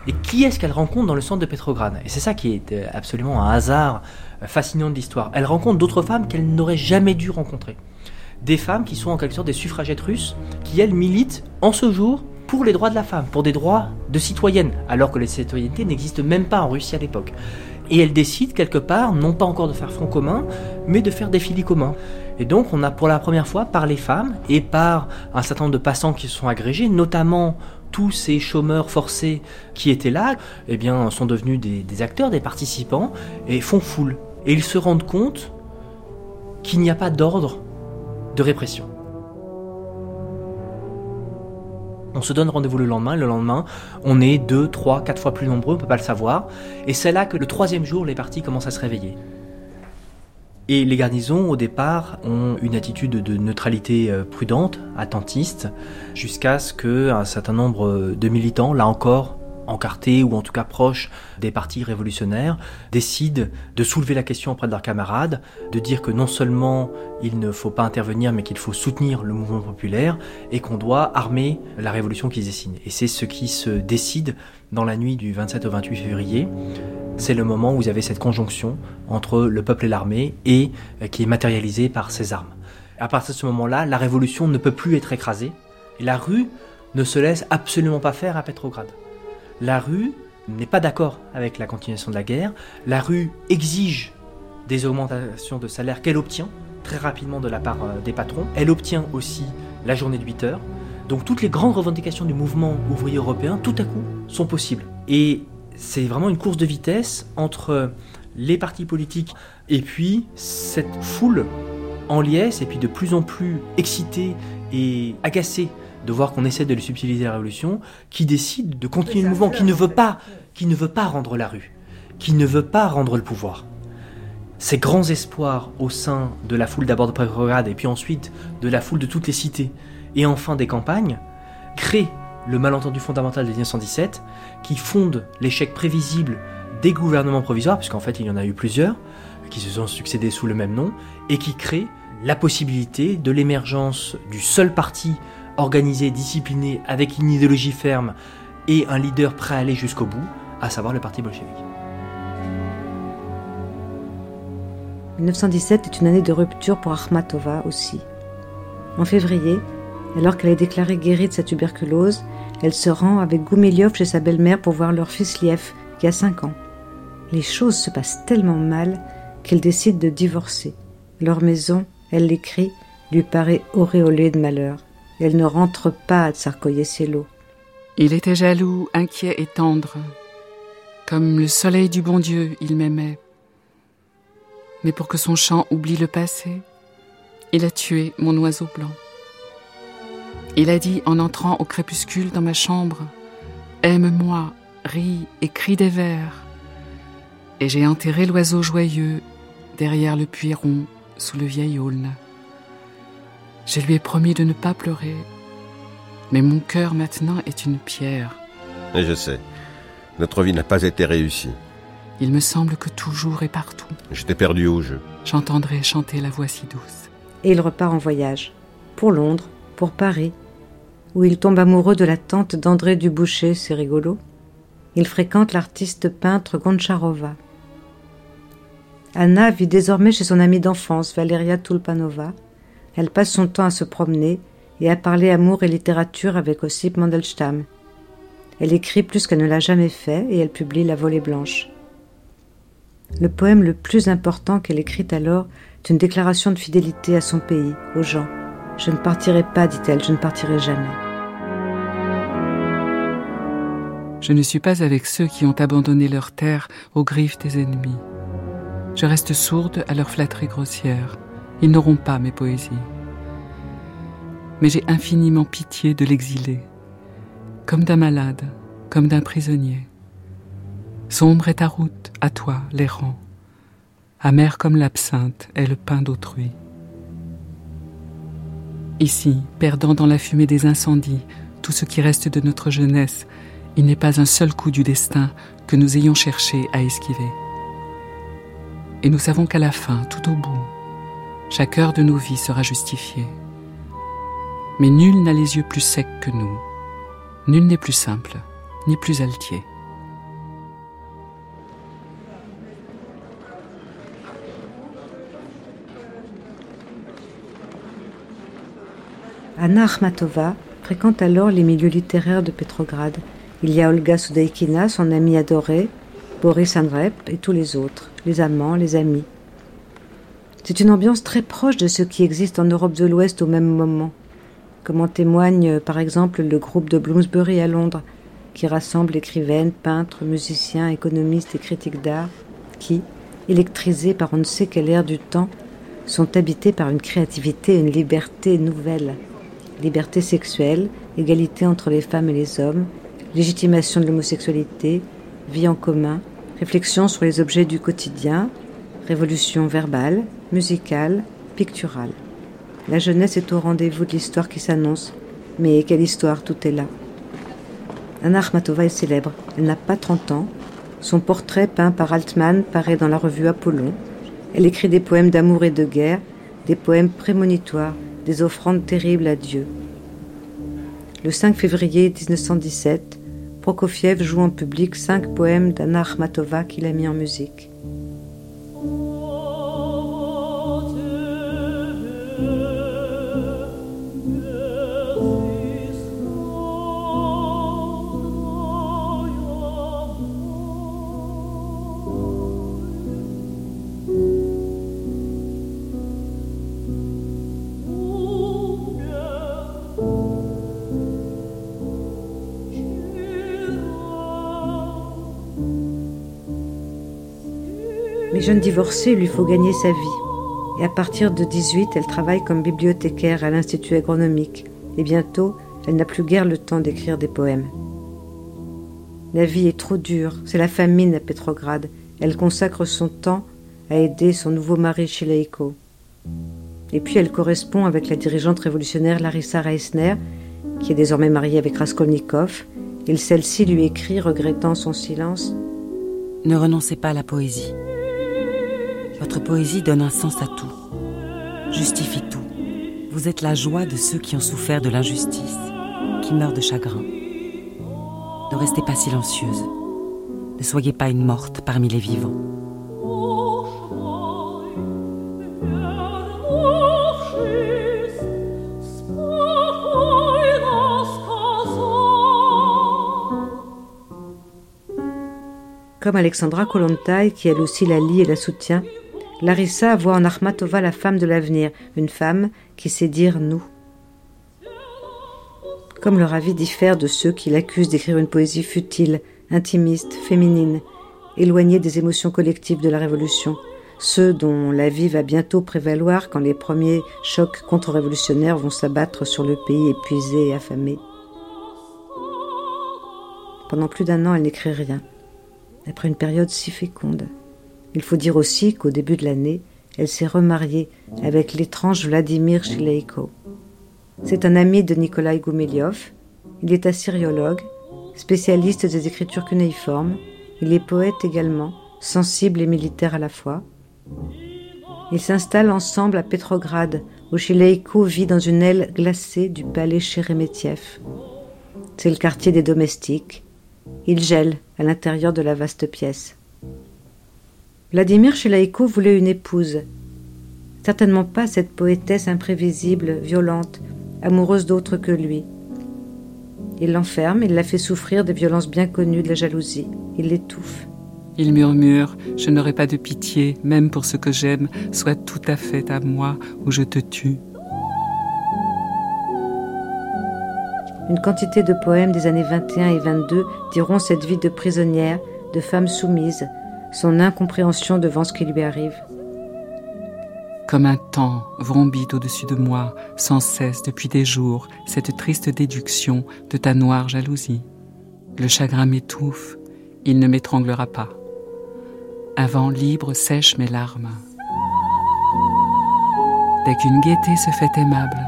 Et qui est-ce qu'elle rencontre dans le centre de Petrograd? Et c'est ça qui est euh, absolument un hasard euh, fascinant de l'histoire. Elle rencontre d'autres femmes qu'elle n'aurait jamais dû rencontrer. Des femmes qui sont en quelque sorte des suffragettes russes, qui elles militent en ce jour pour les droits de la femme, pour des droits de citoyenne, alors que les citoyennetés n'existent même pas en Russie à l'époque. Et elles décident quelque part, non pas encore de faire front commun, mais de faire des filets communs. Et donc on a pour la première fois par les femmes et par un certain nombre de passants qui se sont agrégés, notamment tous ces chômeurs forcés qui étaient là, eh sont devenus des, acteurs, des participants, et font foule. Et ils se rendent compte qu'il n'y a pas d'ordre de répression. On se donne rendez-vous le lendemain, le lendemain, on est deux, trois, quatre fois plus nombreux, on ne peut pas le savoir, et c'est là que le troisième jour, les partis commencent à se réveiller. Et les garnisons, au départ, ont une attitude de neutralité euh, prudente, attentiste, jusqu'à ce qu'un certain nombre de militants, là encore, encartés ou en tout cas proches des partis révolutionnaires, décident de soulever la question auprès de leurs camarades, de dire que non seulement il ne faut pas intervenir mais qu'il faut soutenir le mouvement populaire et qu'on doit armer la révolution qu'ils dessinent. Et c'est ce qui se décide dans la nuit du 27 au 28 février. C'est le moment où vous avez cette conjonction entre le peuple et l'armée et euh, qui est matérialisée par ces armes. À partir de ce moment-là, la révolution ne peut plus être écrasée et la rue ne se laisse absolument pas faire à Petrograd. La rue n'est pas d'accord avec la continuation de la guerre. La rue exige des augmentations de salaire qu'elle obtient très rapidement de la part euh, des patrons. Elle obtient aussi la journée de 8 heures. Donc toutes les grandes revendications du mouvement ouvrier européen, tout à coup, sont possibles. Et c'est vraiment une course de vitesse entre les partis politiques et puis cette foule en liesse et puis de plus en plus excitée et agacée de voir qu'on essaie de lui subtiliser la révolution, qui décide de continuer le mouvement, qui ne veut pas, qui ne veut pas rendre la rue, qui ne veut pas rendre le pouvoir. Ces grands espoirs au sein de la foule d'abord de Petrograd et puis ensuite de la foule de toutes les cités et enfin des campagnes créent le malentendu fondamental de 1917 qui fonde l'échec prévisible des gouvernements provisoires, puisqu'en fait il y en a eu plusieurs, qui se sont succédés sous le même nom, et qui crée la possibilité de l'émergence du seul parti organisé, discipliné, avec une idéologie ferme et un leader prêt à aller jusqu'au bout, à savoir le parti bolchevique. 1917 est une année de rupture pour Akhmatova aussi. En février, alors qu'elle est déclarée guérie de sa tuberculose, elle se rend avec Goumilyov chez sa belle-mère pour voir leur fils Liev, qui a 5 ans. Les choses se passent tellement mal qu'elle décide de divorcer. Leur maison, elle l'écrit, lui paraît auréolée de malheur. Elle ne rentre pas à Tsarkoye-Selo. Il était jaloux, inquiet et tendre. Comme le soleil du bon Dieu, il m'aimait. Mais pour que son chant oublie le passé, il a tué mon oiseau blanc. Il a dit en entrant au crépuscule dans ma chambre Aime-moi, ris et crie des vers. Et j'ai enterré l'oiseau joyeux derrière le puits rond sous le vieil aulne. Je lui ai promis de ne pas pleurer. Mais mon cœur maintenant est une pierre. Et je sais. Notre vie n'a pas été réussie. Il me semble que toujours et partout. Je t'ai perdu au jeu. J'entendrai chanter la voix si douce. Et il repart en voyage. Pour Londres, pour Paris, où il tombe amoureux de la tante d'André Duboucher, c'est rigolo. Il fréquente l'artiste peintre Goncharova. Anna vit désormais chez son amie d'enfance, Valeria Tulpanova, elle passe son temps à se promener et à parler amour et littérature avec Ossip Mandelstam. Elle écrit plus qu'elle ne l'a jamais fait et elle publie La volée blanche. Le poème le plus important qu'elle écrit alors est une déclaration de fidélité à son pays, aux gens. Je ne partirai pas, dit-elle, je ne partirai jamais. Je ne suis pas avec ceux qui ont abandonné leur terre aux griffes des ennemis. Je reste sourde à leur flatterie grossière. Ils n'auront pas mes poésies. Mais j'ai infiniment pitié de l'exilé, comme d'un malade, comme d'un prisonnier. Sombre est ta route, à toi, l'errant. Amer comme l'absinthe est le pain d'autrui. Ici, perdant dans la fumée des incendies tout ce qui reste de notre jeunesse, il n'est pas un seul coup du destin que nous ayons cherché à esquiver. Et nous savons qu'à la fin, tout au bout, chaque heure de nos vies sera justifiée. Mais nul n'a les yeux plus secs que nous. Nul n'est plus simple, ni plus altier. Anna Akhmatova fréquente alors les milieux littéraires de Petrograd. Il y a Olga Soudaïkina, son amie adorée, Boris Andrep et tous les autres, les amants, les amis. C'est une ambiance très proche de ce qui existe en Europe de l'Ouest au même moment, comme en témoigne par exemple le groupe de Bloomsbury à Londres, qui rassemble écrivaines, peintres, musiciens, économistes et critiques d'art, qui, électrisés par on ne sait quel air du temps, sont habités par une créativité et une liberté nouvelle. Liberté sexuelle, égalité entre les femmes et les hommes, légitimation de l'homosexualité, vie en commun, réflexion sur les objets du quotidien, révolution verbale, musicale, picturale. La jeunesse est au rendez-vous de l'histoire qui s'annonce, mais quelle histoire tout est là. Anna Akhmatova est célèbre. Elle n'a pas 30 ans. Son portrait peint par Altman paraît dans la revue Apollon. Elle écrit des poèmes d'amour et de guerre, des poèmes prémonitoires, des offrandes terribles à Dieu. Le 5 février 1917, Prokofiev joue en public cinq poèmes d'Anna Akhmatova qu'il a mis en musique. Jeune divorcée, il lui faut gagner sa vie. Et à partir de 18, elle travaille comme bibliothécaire à l'Institut agronomique. Et bientôt, elle n'a plus guère le temps d'écrire des poèmes. La vie est trop dure, c'est la famine à Petrograd. Elle consacre son temps à aider son nouveau mari Shileiko. Et puis elle correspond avec la dirigeante révolutionnaire Larissa Reisner, qui est désormais mariée avec Raskolnikov. Et celle-ci lui écrit, regrettant son silence Ne renoncez pas à la poésie. Votre poésie donne un sens à tout, justifie tout. Vous êtes la joie de ceux qui ont souffert de l'injustice, qui meurent de chagrin. Ne restez pas silencieuse. Ne soyez pas une morte parmi les vivants. Comme Alexandra Kolontai, qui elle aussi la lit et la soutient, Larissa voit en Akhmatova la femme de l'avenir, une femme qui sait dire nous. Comme leur avis diffère de ceux qui l'accusent d'écrire une poésie futile, intimiste, féminine, éloignée des émotions collectives de la Révolution, ceux dont la vie va bientôt prévaloir quand les premiers chocs contre-révolutionnaires vont s'abattre sur le pays épuisé et affamé. Pendant plus d'un an, elle n'écrit rien après une période si féconde. Il faut dire aussi qu'au début de l'année, elle s'est remariée avec l'étrange Vladimir Shileiko. C'est un ami de Nikolai Goumeliov. Il est assyriologue, spécialiste des écritures cunéiformes. Il est poète également, sensible et militaire à la fois. Ils s'installent ensemble à Petrograd, où Shileiko vit dans une aile glacée du palais Sheremetyev. C'est le quartier des domestiques, il gèle à l'intérieur de la vaste pièce. Vladimir Chelaïko voulait une épouse. Certainement pas cette poétesse imprévisible, violente, amoureuse d'autre que lui. Il l'enferme, il la fait souffrir des violences bien connues de la jalousie. Il l'étouffe. Il murmure Je n'aurai pas de pitié, même pour ce que j'aime, soit tout à fait à moi ou je te tue. Une quantité de poèmes des années 21 et 22 diront cette vie de prisonnière, de femme soumise, son incompréhension devant ce qui lui arrive. Comme un temps vrombit au-dessus de moi, sans cesse depuis des jours, cette triste déduction de ta noire jalousie. Le chagrin m'étouffe, il ne m'étranglera pas. Un vent libre sèche mes larmes. Dès qu'une gaieté se fait aimable,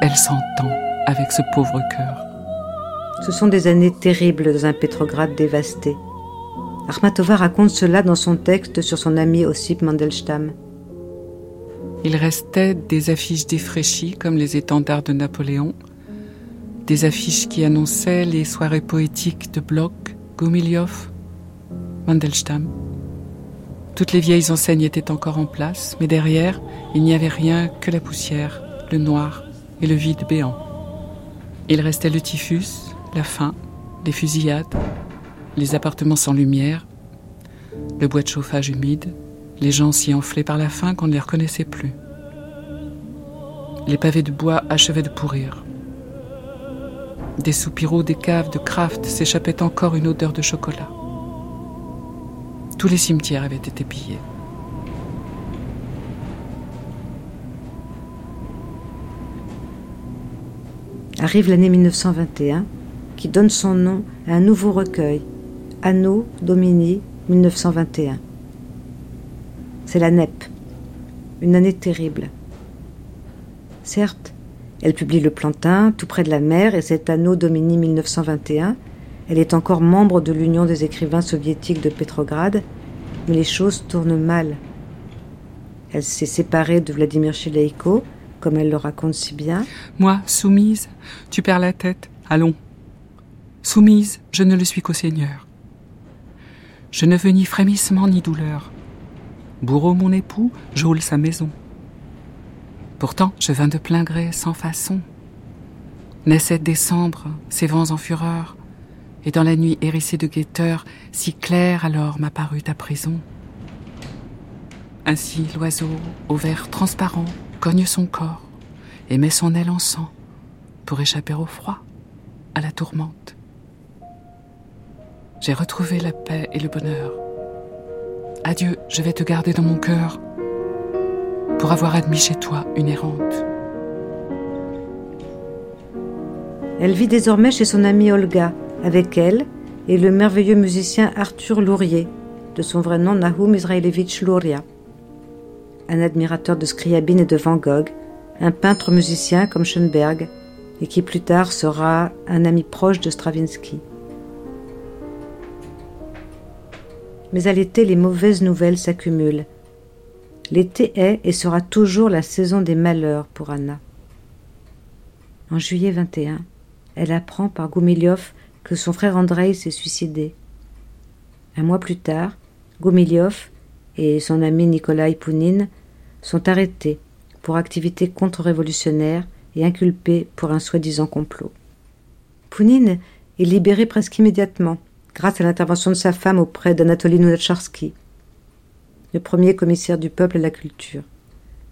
elle s'entend avec ce pauvre cœur. Ce sont des années terribles dans un Pétrograd dévasté. Armatova raconte cela dans son texte sur son ami Ossip Mandelstam. Il restait des affiches défraîchies comme les étendards de Napoléon, des affiches qui annonçaient les soirées poétiques de Bloch, Gomiliov, Mandelstam. Toutes les vieilles enseignes étaient encore en place, mais derrière, il n'y avait rien que la poussière, le noir et le vide béant. Il restait le typhus, la faim, les fusillades, les appartements sans lumière, le bois de chauffage humide, les gens si enflés par la faim qu'on ne les reconnaissait plus. Les pavés de bois achevaient de pourrir. Des soupiraux des caves de Kraft s'échappait encore une odeur de chocolat. Tous les cimetières avaient été pillés. Arrive l'année 1921 qui donne son nom à un nouveau recueil, Anno Domini 1921. C'est la NEP, une année terrible. Certes, elle publie Le Plantin, tout près de la mer, et cet Anno Domini 1921, Elle est encore membre de l'Union des écrivains soviétiques de Petrograd, mais les choses tournent mal. Elle s'est séparée de Vladimir Chileïko, comme elle le raconte si bien. Moi, soumise, tu perds la tête. Allons. Soumise, je ne le suis qu'au Seigneur. Je ne veux ni frémissement ni douleur. Bourreau mon époux, j'ôle sa maison. Pourtant, je vins de plein gré, sans façon. Naissait décembre, ses vents en fureur, et dans la nuit hérissée de guetteurs, si claire alors m'apparut ta prison. Ainsi l'oiseau, au vert transparent, cogne son corps et met son aile en sang pour échapper au froid, à la tourmente. J'ai retrouvé la paix et le bonheur. Adieu, je vais te garder dans mon cœur pour avoir admis chez toi une errante. Elle vit désormais chez son amie Olga, avec elle et le merveilleux musicien Arthur Lourier, de son vrai nom Nahum Israelevich Luria. Un admirateur de Scriabine et de Van Gogh, un peintre musicien comme Schoenberg, et qui plus tard sera un ami proche de Stravinsky. Mais à l'été, les mauvaises nouvelles s'accumulent. L'été est et sera toujours la saison des malheurs pour Anna. En juillet 21, elle apprend par Goumiliov que son frère Andrei s'est suicidé. Un mois plus tard, Goumiliov et son ami Nikolai Pounine sont arrêtés pour activité contre-révolutionnaire et inculpés pour un soi-disant complot. Pounine est libéré presque immédiatement grâce à l'intervention de sa femme auprès d'Anatoly Nunacharsky, le premier commissaire du peuple à la culture,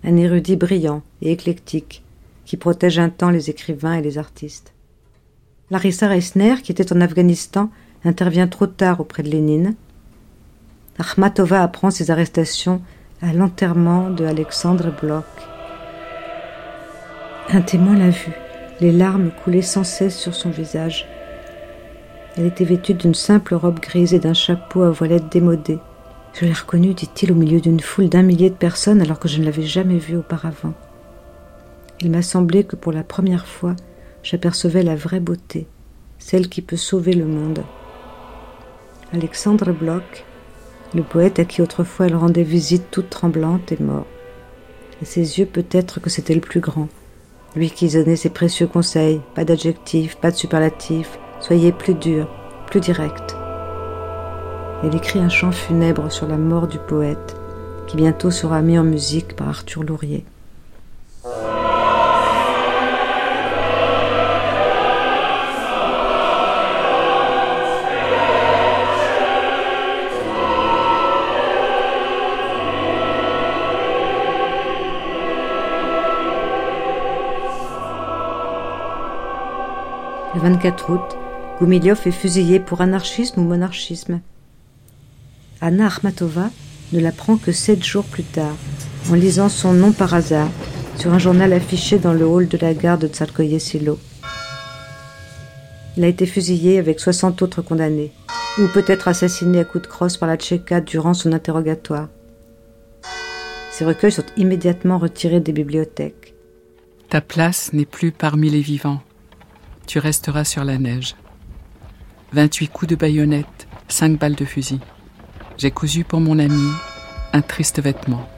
un érudit brillant et éclectique qui protège un temps les écrivains et les artistes. Larissa Reisner, qui était en Afghanistan, intervient trop tard auprès de Lénine. Akhmatova apprend ses arrestations à l'enterrement de Alexandre Bloch. Un témoin l'a vue, les larmes coulaient sans cesse sur son visage. Elle était vêtue d'une simple robe grise et d'un chapeau à voilette démodé. Je l'ai reconnue, dit-il, au milieu d'une foule d'un millier de personnes alors que je ne l'avais jamais vue auparavant. Il m'a semblé que pour la première fois, j'apercevais la vraie beauté, celle qui peut sauver le monde. Alexandre Bloch, le poète à qui autrefois elle rendait visite toute tremblante, est mort. À ses yeux, peut-être que c'était le plus grand. Lui qui donnait ses précieux conseils, pas d'adjectifs, pas de superlatifs, soyez plus dur, plus direct. Elle écrit un chant funèbre sur la mort du poète, qui bientôt sera mis en musique par Arthur Lourier. Le 24 août, Goumiliov est fusillé pour anarchisme ou monarchisme. Anna Akhmatova ne l'apprend que sept jours plus tard, en lisant son nom par hasard sur un journal affiché dans le hall de la gare de Tsarkoye-Silo. Il a été fusillé avec 60 autres condamnés, ou peut-être assassiné à coups de crosse par la Tchéka durant son interrogatoire. Ces recueils sont immédiatement retirés des bibliothèques. Ta place n'est plus parmi les vivants. Tu resteras sur la neige. 28 coups de baïonnette, 5 balles de fusil. J'ai cousu pour mon ami un triste vêtement.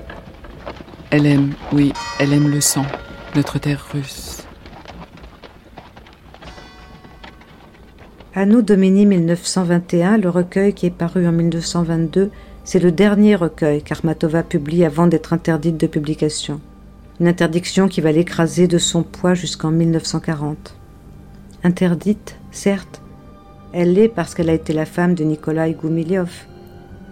Elle aime, oui, elle aime le sang, notre terre russe. Anno Domini 1921, le recueil qui est paru en 1922, c'est le dernier recueil qu'Armatova publie avant d'être interdite de publication. Une interdiction qui va l'écraser de son poids jusqu'en 1940. Interdite, certes, elle l'est parce qu'elle a été la femme de Nikolai Goumiliov,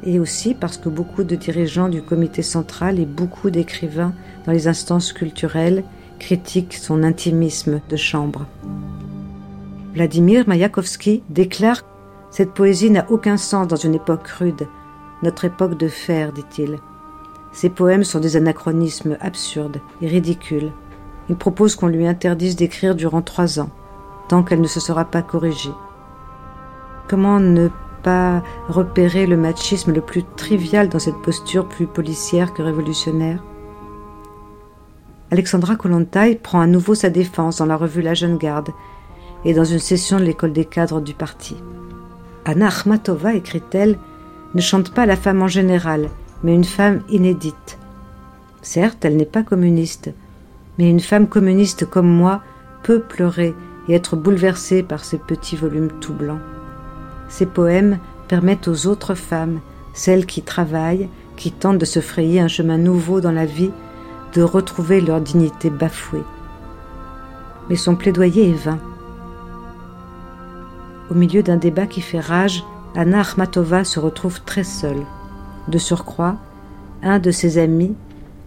et aussi parce que beaucoup de dirigeants du comité central et beaucoup d'écrivains dans les instances culturelles critiquent son intimisme de chambre. Vladimir Mayakovsky déclare Cette poésie n'a aucun sens dans une époque rude, notre époque de fer, dit-il. Ces poèmes sont des anachronismes absurdes et ridicules. Il propose qu'on lui interdise d'écrire durant trois ans, tant qu'elle ne se sera pas corrigée. Comment ne pas repérer le machisme le plus trivial dans cette posture plus policière que révolutionnaire? Alexandra Kollontai prend à nouveau sa défense dans la revue La Jeune Garde et dans une session de l'école des cadres du parti. Anna Akhmatova, écrit-elle, ne chante pas la femme en général, mais une femme inédite. Certes, elle n'est pas communiste, mais une femme communiste comme moi peut pleurer et être bouleversée par ces petits volumes tout blancs. Ces poèmes permettent aux autres femmes, celles qui travaillent, qui tentent de se frayer un chemin nouveau dans la vie, de retrouver leur dignité bafouée. Mais son plaidoyer est vain. Au milieu d'un débat qui fait rage, Anna Akhmatova se retrouve très seule. De surcroît, un de ses amis,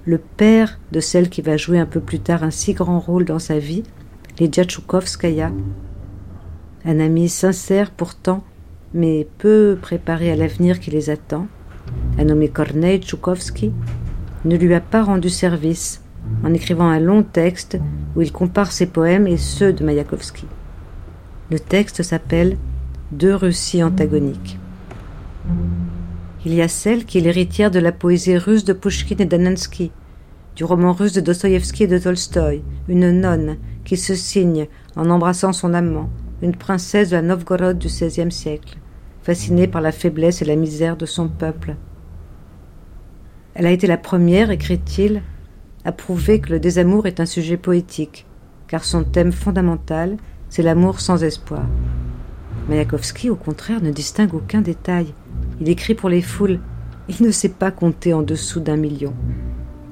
le père de celle qui va jouer un peu plus tard un si grand rôle dans sa vie, Lydia Tchoukovskaya, un ami sincère pourtant, mais peu préparé à l'avenir qui les attend, un nommé Kornei Tchoukovsky, ne lui a pas rendu service en écrivant un long texte où il compare ses poèmes et ceux de Mayakovsky. Le texte s'appelle Deux Russies antagoniques. Il y a celle qui est l'héritière de la poésie russe de Pushkin et d'Anansky, du roman russe de Dostoïevski et de Tolstoï, une nonne qui se signe en embrassant son amant, une princesse de la Novgorod du XVIe siècle, fascinée par la faiblesse et la misère de son peuple. Elle a été la première, écrit-il, à prouver que le désamour est un sujet poétique, car son thème fondamental, c'est l'amour sans espoir. Mayakovsky, au contraire, ne distingue aucun détail. Il écrit pour les foules. Il ne sait pas compter en dessous d'un million.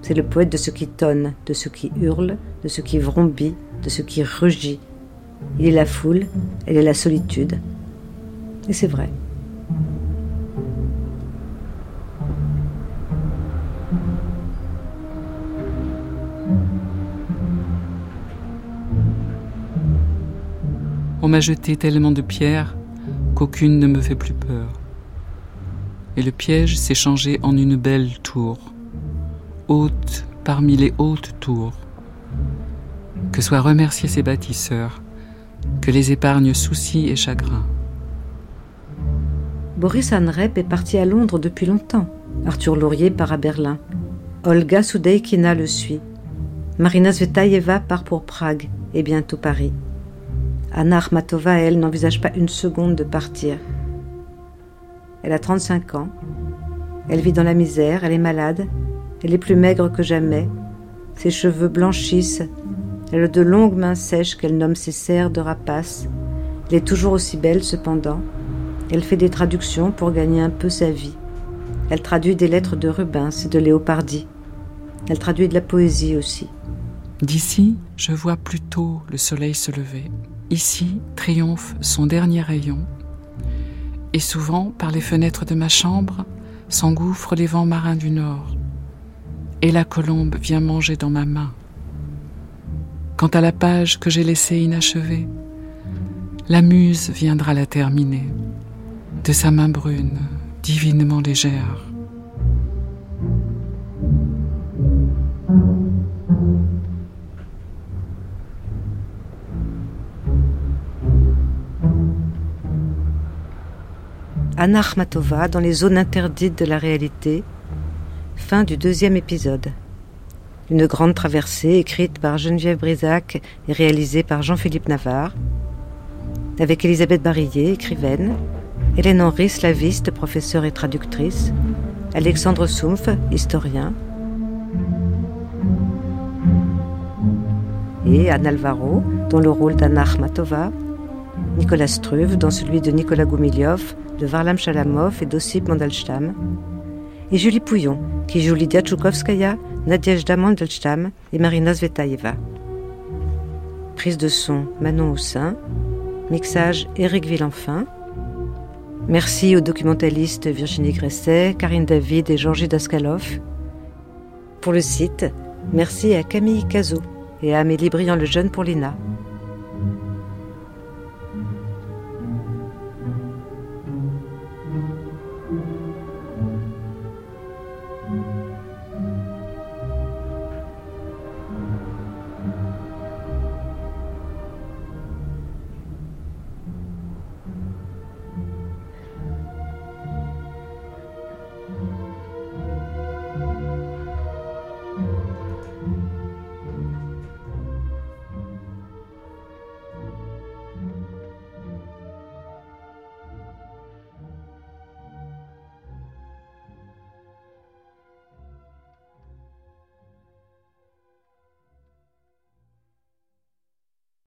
C'est le poète de ce qui tonne, de ce qui hurle, de ce qui vrombit, de ce qui rugit. Il est la foule, elle est la solitude. Et c'est vrai. On m'a jeté tellement de pierres qu'aucune ne me fait plus peur. Et le piège s'est changé en une belle tour, haute parmi les hautes tours. Que soient remerciés ses bâtisseurs, que les épargnent soucis et chagrins. Boris Anrep est parti à Londres depuis longtemps. Arthur Laurier part à Berlin. Olga Soudeikina le suit. Marina Zvetaeva part pour Prague et bientôt Paris. Anna Akhmatova, elle, n'envisage pas une seconde de partir. Elle a 35 ans. Elle vit dans la misère, elle est malade, elle est plus maigre que jamais. Ses cheveux blanchissent. Elle a de longues mains sèches qu'elle nomme ses serres de rapace. Elle est toujours aussi belle cependant. Elle fait des traductions pour gagner un peu sa vie. Elle traduit des lettres de Rubens et de Léopardi. Elle traduit de la poésie aussi. D'ici, je vois plutôt le soleil se lever. Ici triomphe son dernier rayon, et souvent, par les fenêtres de ma chambre, s'engouffrent les vents marins du nord, et la colombe vient manger dans ma main. Quant à la page que j'ai laissée inachevée, la muse viendra la terminer, de sa main brune, divinement légère. Anna dans les zones interdites de la réalité. Fin du deuxième épisode. Une grande traversée écrite par Geneviève Brisac et réalisée par Jean-Philippe Navarre. Avec Elisabeth Barillet, écrivaine, Hélène Henry, slaviste, professeure et traductrice, Alexandre Soumpf, historien, et Anne Alvaro, dans le rôle d'Anna Akhmatova, Nicolas Struve dans celui de Nicolas Goumiliov, de Varlam Chalamov et d'Ossip Mandelstam, et Julie Pouillon, qui joue Lydia Tchoukovskaya, Nadiejda Mandelstam et Marina Zvetaeva. Prise de son Manon Houssin, mixage Éric Villenfin. Merci aux documentalistes Virginie Gresset, Karine David et Georgie Daskalov. Pour le site, merci à Camille Cazot et à Amélie Briand-le-Jeune pour l'INA.